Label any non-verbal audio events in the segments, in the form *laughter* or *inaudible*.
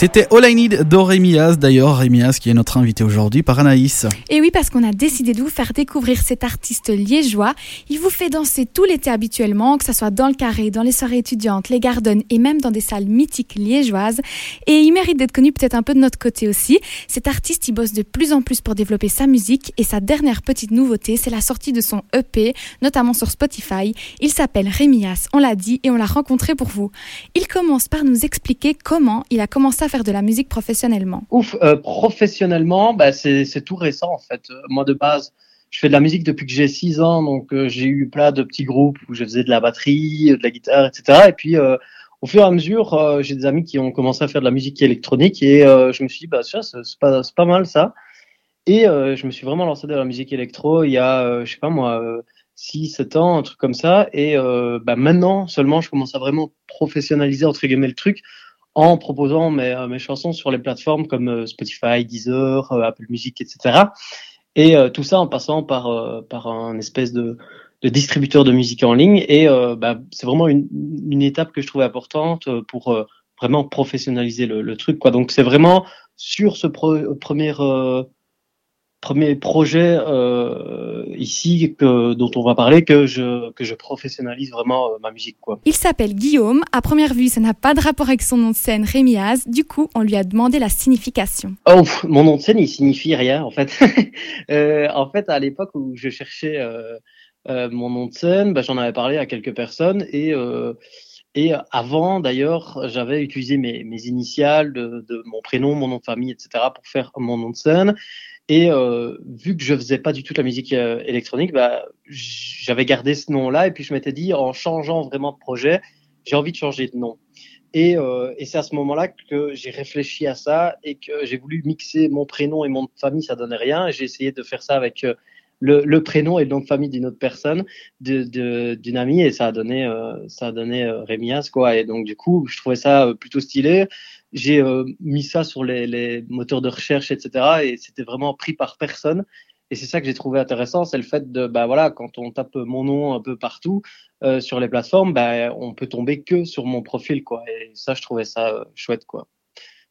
C'était All I Need d'Orémias, d'ailleurs Rémias qui est notre invité aujourd'hui par Anaïs. Et oui, parce qu'on a décidé de vous faire découvrir cet artiste liégeois. Il vous fait danser tout l'été habituellement, que ce soit dans le carré, dans les soirées étudiantes, les gardens et même dans des salles mythiques liégeoises. Et il mérite d'être connu peut-être un peu de notre côté aussi. Cet artiste, il bosse de plus en plus pour développer sa musique et sa dernière petite nouveauté, c'est la sortie de son EP, notamment sur Spotify. Il s'appelle Rémias, on l'a dit et on l'a rencontré pour vous. Il commence par nous expliquer comment il a commencé à faire de la musique professionnellement Ouf, euh, professionnellement, bah, c'est tout récent en fait. Euh, moi de base, je fais de la musique depuis que j'ai 6 ans, donc euh, j'ai eu plein de petits groupes où je faisais de la batterie, de la guitare, etc. Et puis au fur et à mesure, j'ai des amis qui ont commencé à faire de la musique électronique et je me suis dit, bah ça, c'est pas, mal ça. Et je me suis vraiment lancé dans la musique électro il y a, je sais pas moi, 6, 7 ans, un truc comme ça. Et bah, maintenant seulement, je commence à vraiment professionnaliser entre guillemets le truc en proposant mes, euh, mes, chansons sur les plateformes comme euh, Spotify, Deezer, euh, Apple Music, etc. Et tout ça en passant par, par un espèce de, de distributeur de musique en ligne. Et bah, c'est vraiment une, une, étape que je trouvais importante pour vraiment professionnaliser le, le, truc. Quoi. Donc c'est vraiment sur ce premier premier projet euh, ici que, dont on va parler que je, que je professionnalise vraiment euh, ma musique. Quoi. Il s'appelle Guillaume. À première vue, ça n'a pas de rapport avec son nom de scène Rémiaz. Du coup, on lui a demandé la signification. Oh, mon nom de scène, il signifie rien en fait. *laughs* euh, en fait, à l'époque où je cherchais euh, euh, mon nom de scène, bah, j'en avais parlé à quelques personnes et euh, et avant, d'ailleurs, j'avais utilisé mes, mes initiales de, de, mon prénom, mon nom de famille, etc., pour faire mon nom de scène. Et euh, vu que je faisais pas du tout de la musique euh, électronique, bah, j'avais gardé ce nom-là. Et puis je m'étais dit, en changeant vraiment de projet, j'ai envie de changer de nom. Et, euh, et c'est à ce moment-là que j'ai réfléchi à ça et que j'ai voulu mixer mon prénom et mon famille, ça donnait rien. J'ai essayé de faire ça avec euh, le, le, prénom et le nom de famille d'une autre personne, d'une de, amie, et ça a donné, euh, ça a donné euh, Rémias, quoi. Et donc du coup, je trouvais ça plutôt stylé j'ai euh, mis ça sur les, les, moteurs de recherche, etc. Et c'était vraiment pris par personne. Et c'est ça que j'ai trouvé intéressant, c'est le fait de, bah voilà, quand on tape mon nom un peu partout euh, sur les plateformes, bah, on peut tomber que sur mon profil, quoi. Et ça, je trouvais ça euh, chouette, quoi.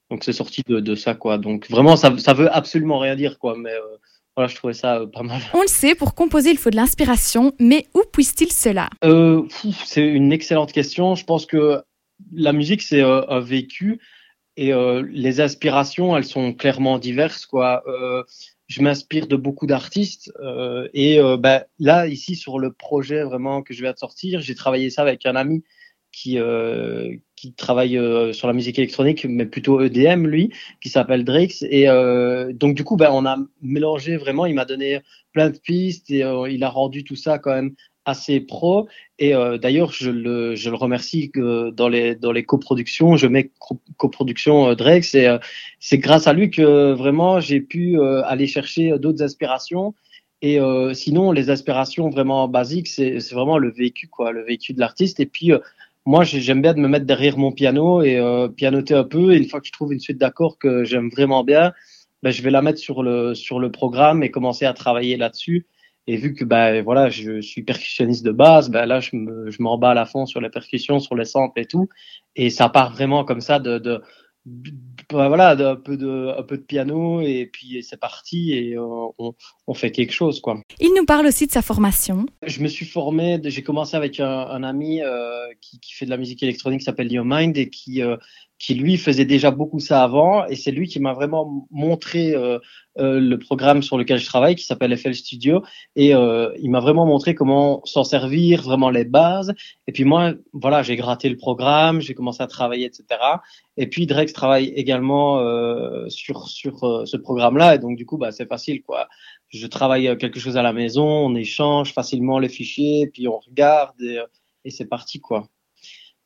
Donc c'est sorti de, de, ça, quoi. Donc vraiment, ça, ça veut absolument rien dire, quoi. Mais euh, voilà, je trouvais ça pas mal. On le sait, pour composer, il faut de l'inspiration, mais où puisse-t-il cela? C'est une excellente question. Je pense que la musique, c'est un vécu et euh, les aspirations, elles sont clairement diverses. Quoi. Euh, je m'inspire de beaucoup d'artistes. Euh, et euh, bah, là, ici, sur le projet vraiment que je viens de sortir, j'ai travaillé ça avec un ami qui, euh, qui travaille sur la musique électronique, mais plutôt EDM, lui, qui s'appelle Drix. Et donc, du coup, bah, on a mélangé vraiment, il m'a donné plein de pistes et il a rendu tout ça quand même assez pro. Et euh, d'ailleurs, je le, je le remercie que dans les, dans les coproductions, je mets coproduction euh, Drex. Et euh, c'est grâce à lui que vraiment j'ai pu euh, aller chercher d'autres aspirations. Et euh, sinon, les aspirations vraiment basiques, c'est vraiment le vécu, quoi, le vécu de l'artiste. Et puis, moi, j'aime bien de me mettre derrière mon piano et pianoter un peu. Et une fois que je trouve une suite d'accords que j'aime vraiment bien, ben, je vais la mettre sur le, sur le programme et commencer à travailler là-dessus. Et vu que bah, voilà, je suis percussionniste de base, bah, là, je me, je m'emballe à fond sur les percussions, sur les samples et tout. Et ça part vraiment comme ça de, de, voilà, un peu de, un peu de piano et puis c'est parti et on, on, fait quelque chose quoi. Il nous parle aussi de sa formation. Je me suis formé, j'ai commencé avec un, un ami euh, qui, qui, fait de la musique électronique, qui s'appelle Your Mind et qui euh, qui lui faisait déjà beaucoup ça avant et c'est lui qui m'a vraiment montré euh, euh, le programme sur lequel je travaille qui s'appelle FL Studio et euh, il m'a vraiment montré comment s'en servir vraiment les bases. Et puis moi voilà j'ai gratté le programme j'ai commencé à travailler etc et puis Drex travaille également euh, sur sur euh, ce programme là et donc du coup bah c'est facile quoi. Je travaille quelque chose à la maison on échange facilement les fichiers puis on regarde et, et c'est parti quoi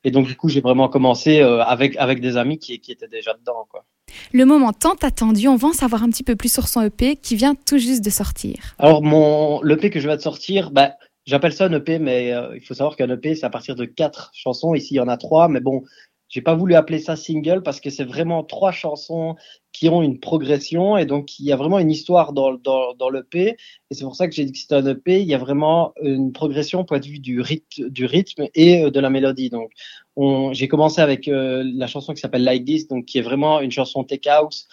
et donc, du coup, j'ai vraiment commencé euh, avec, avec des amis qui, qui étaient déjà dedans. Quoi. Le moment tant attendu, on va en savoir un petit peu plus sur son EP qui vient tout juste de sortir. Alors, mon, l'EP que je vais de sortir, bah, j'appelle ça un EP, mais euh, il faut savoir qu'un EP, c'est à partir de quatre chansons. Ici, il y en a trois, mais bon, j'ai pas voulu appeler ça single parce que c'est vraiment trois chansons qui ont une progression et donc il y a vraiment une histoire dans, dans, dans l'EP et c'est pour ça que j'ai dit que c'était un EP. Il y a vraiment une progression point de vue du rythme, du rythme et euh, de la mélodie. Donc j'ai commencé avec la chanson qui s'appelle Like This, donc qui est vraiment une chanson tech house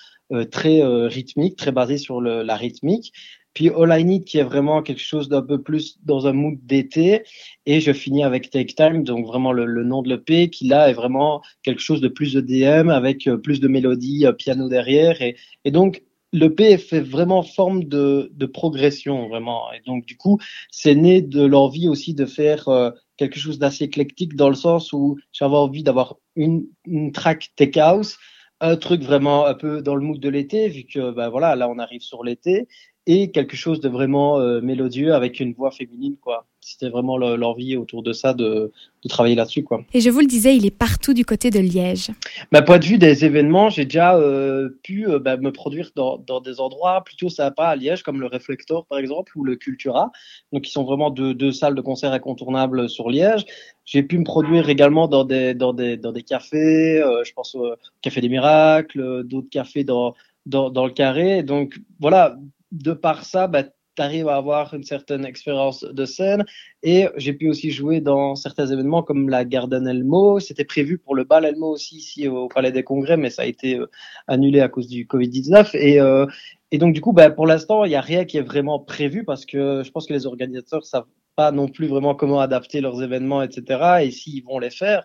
très rythmique, très basée sur le, la rythmique. Puis All I Need qui est vraiment quelque chose d'un peu plus dans un mood d'été. Et je finis avec Take Time, donc vraiment le, nom de l'EP qui là est vraiment quelque chose de plus EDM avec euh, plus de mélodies, euh, piano derrière. Et, et donc l'EP fait vraiment forme de, de, progression vraiment. Et donc du coup, c'est né de l'envie aussi de faire euh, quelque chose d'assez éclectique dans le sens où j'avais envie d'avoir une, une track tech house un truc vraiment un peu dans le mood de l'été, vu que bah, voilà, là on arrive sur l'été, et quelque chose de vraiment euh, mélodieux avec une voix féminine, quoi. C'était vraiment l'envie autour de ça de, de travailler là-dessus, quoi. Et je vous le disais, il est partout du côté de Liège. Bah, point de vue des événements, j'ai déjà euh, pu euh, bah, me produire dans, dans, des endroits plutôt sympas à Liège, comme le Reflector par exemple, ou le Cultura, donc qui sont vraiment deux, deux salles de concert incontournables sur Liège. J'ai pu me produire également dans des, dans des, dans des cafés, je pense au Café des Miracles, d'autres cafés dans, dans, dans le Carré. Donc voilà, de par ça, bah, tu arrives à avoir une certaine expérience de scène. Et j'ai pu aussi jouer dans certains événements comme la Garden Elmo. C'était prévu pour le bal Elmo aussi ici au Palais des Congrès, mais ça a été euh, annulé à cause du Covid-19. Et, euh, et donc du coup, bah, pour l'instant, il n'y a rien qui est vraiment prévu parce que je pense que les organisateurs savent pas non plus vraiment comment adapter leurs événements, etc. Et s'ils vont les faire.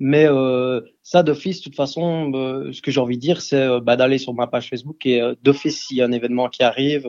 Mais euh, ça, d'office, de toute façon, euh, ce que j'ai envie de dire, c'est euh, bah, d'aller sur ma page Facebook et euh, d'office, s'il y a un événement qui arrive,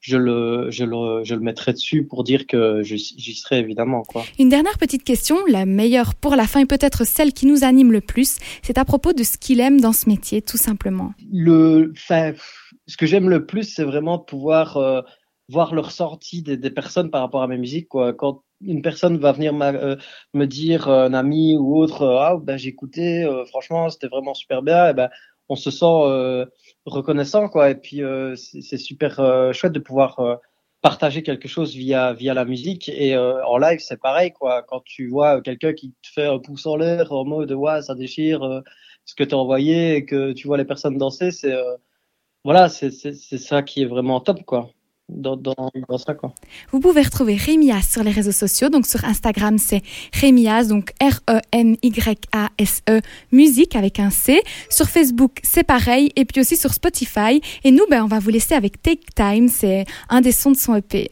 je, le, je, le, je le mettrai dessus pour dire que j'y serai évidemment. Quoi. Une dernière petite question, la meilleure pour la fin et peut-être celle qui nous anime le plus, c'est à propos de ce qu'il aime dans ce métier, tout simplement. Le, ce que j'aime le plus, c'est vraiment de pouvoir voir le ressenti des, des, personnes par rapport à mes musiques. Quoi. Quand une personne va venir euh, me dire, euh, un ami ou autre, euh, ah ben j'ai écouté, franchement c'était vraiment super bien, et eh ben on se sent reconnaissant quoi. Et puis c'est super chouette de pouvoir partager quelque chose via via la musique et en live c'est pareil quoi. Quand tu vois quelqu'un qui te fait un pouce en l'air en mode ouais ça déchire ce que tu as envoyé et que tu vois les personnes danser, c'est voilà c'est ça qui est vraiment top quoi dans, ça. Quoi. Vous pouvez retrouver Rémias sur les réseaux sociaux. Donc sur Instagram, c'est Rémias, donc R-E-M-Y-A-S-E, musique avec un C. Sur Facebook, c'est pareil. Et puis aussi sur Spotify. Et nous, ben, on va vous laisser avec Take Time. C'est un des sons de son EP.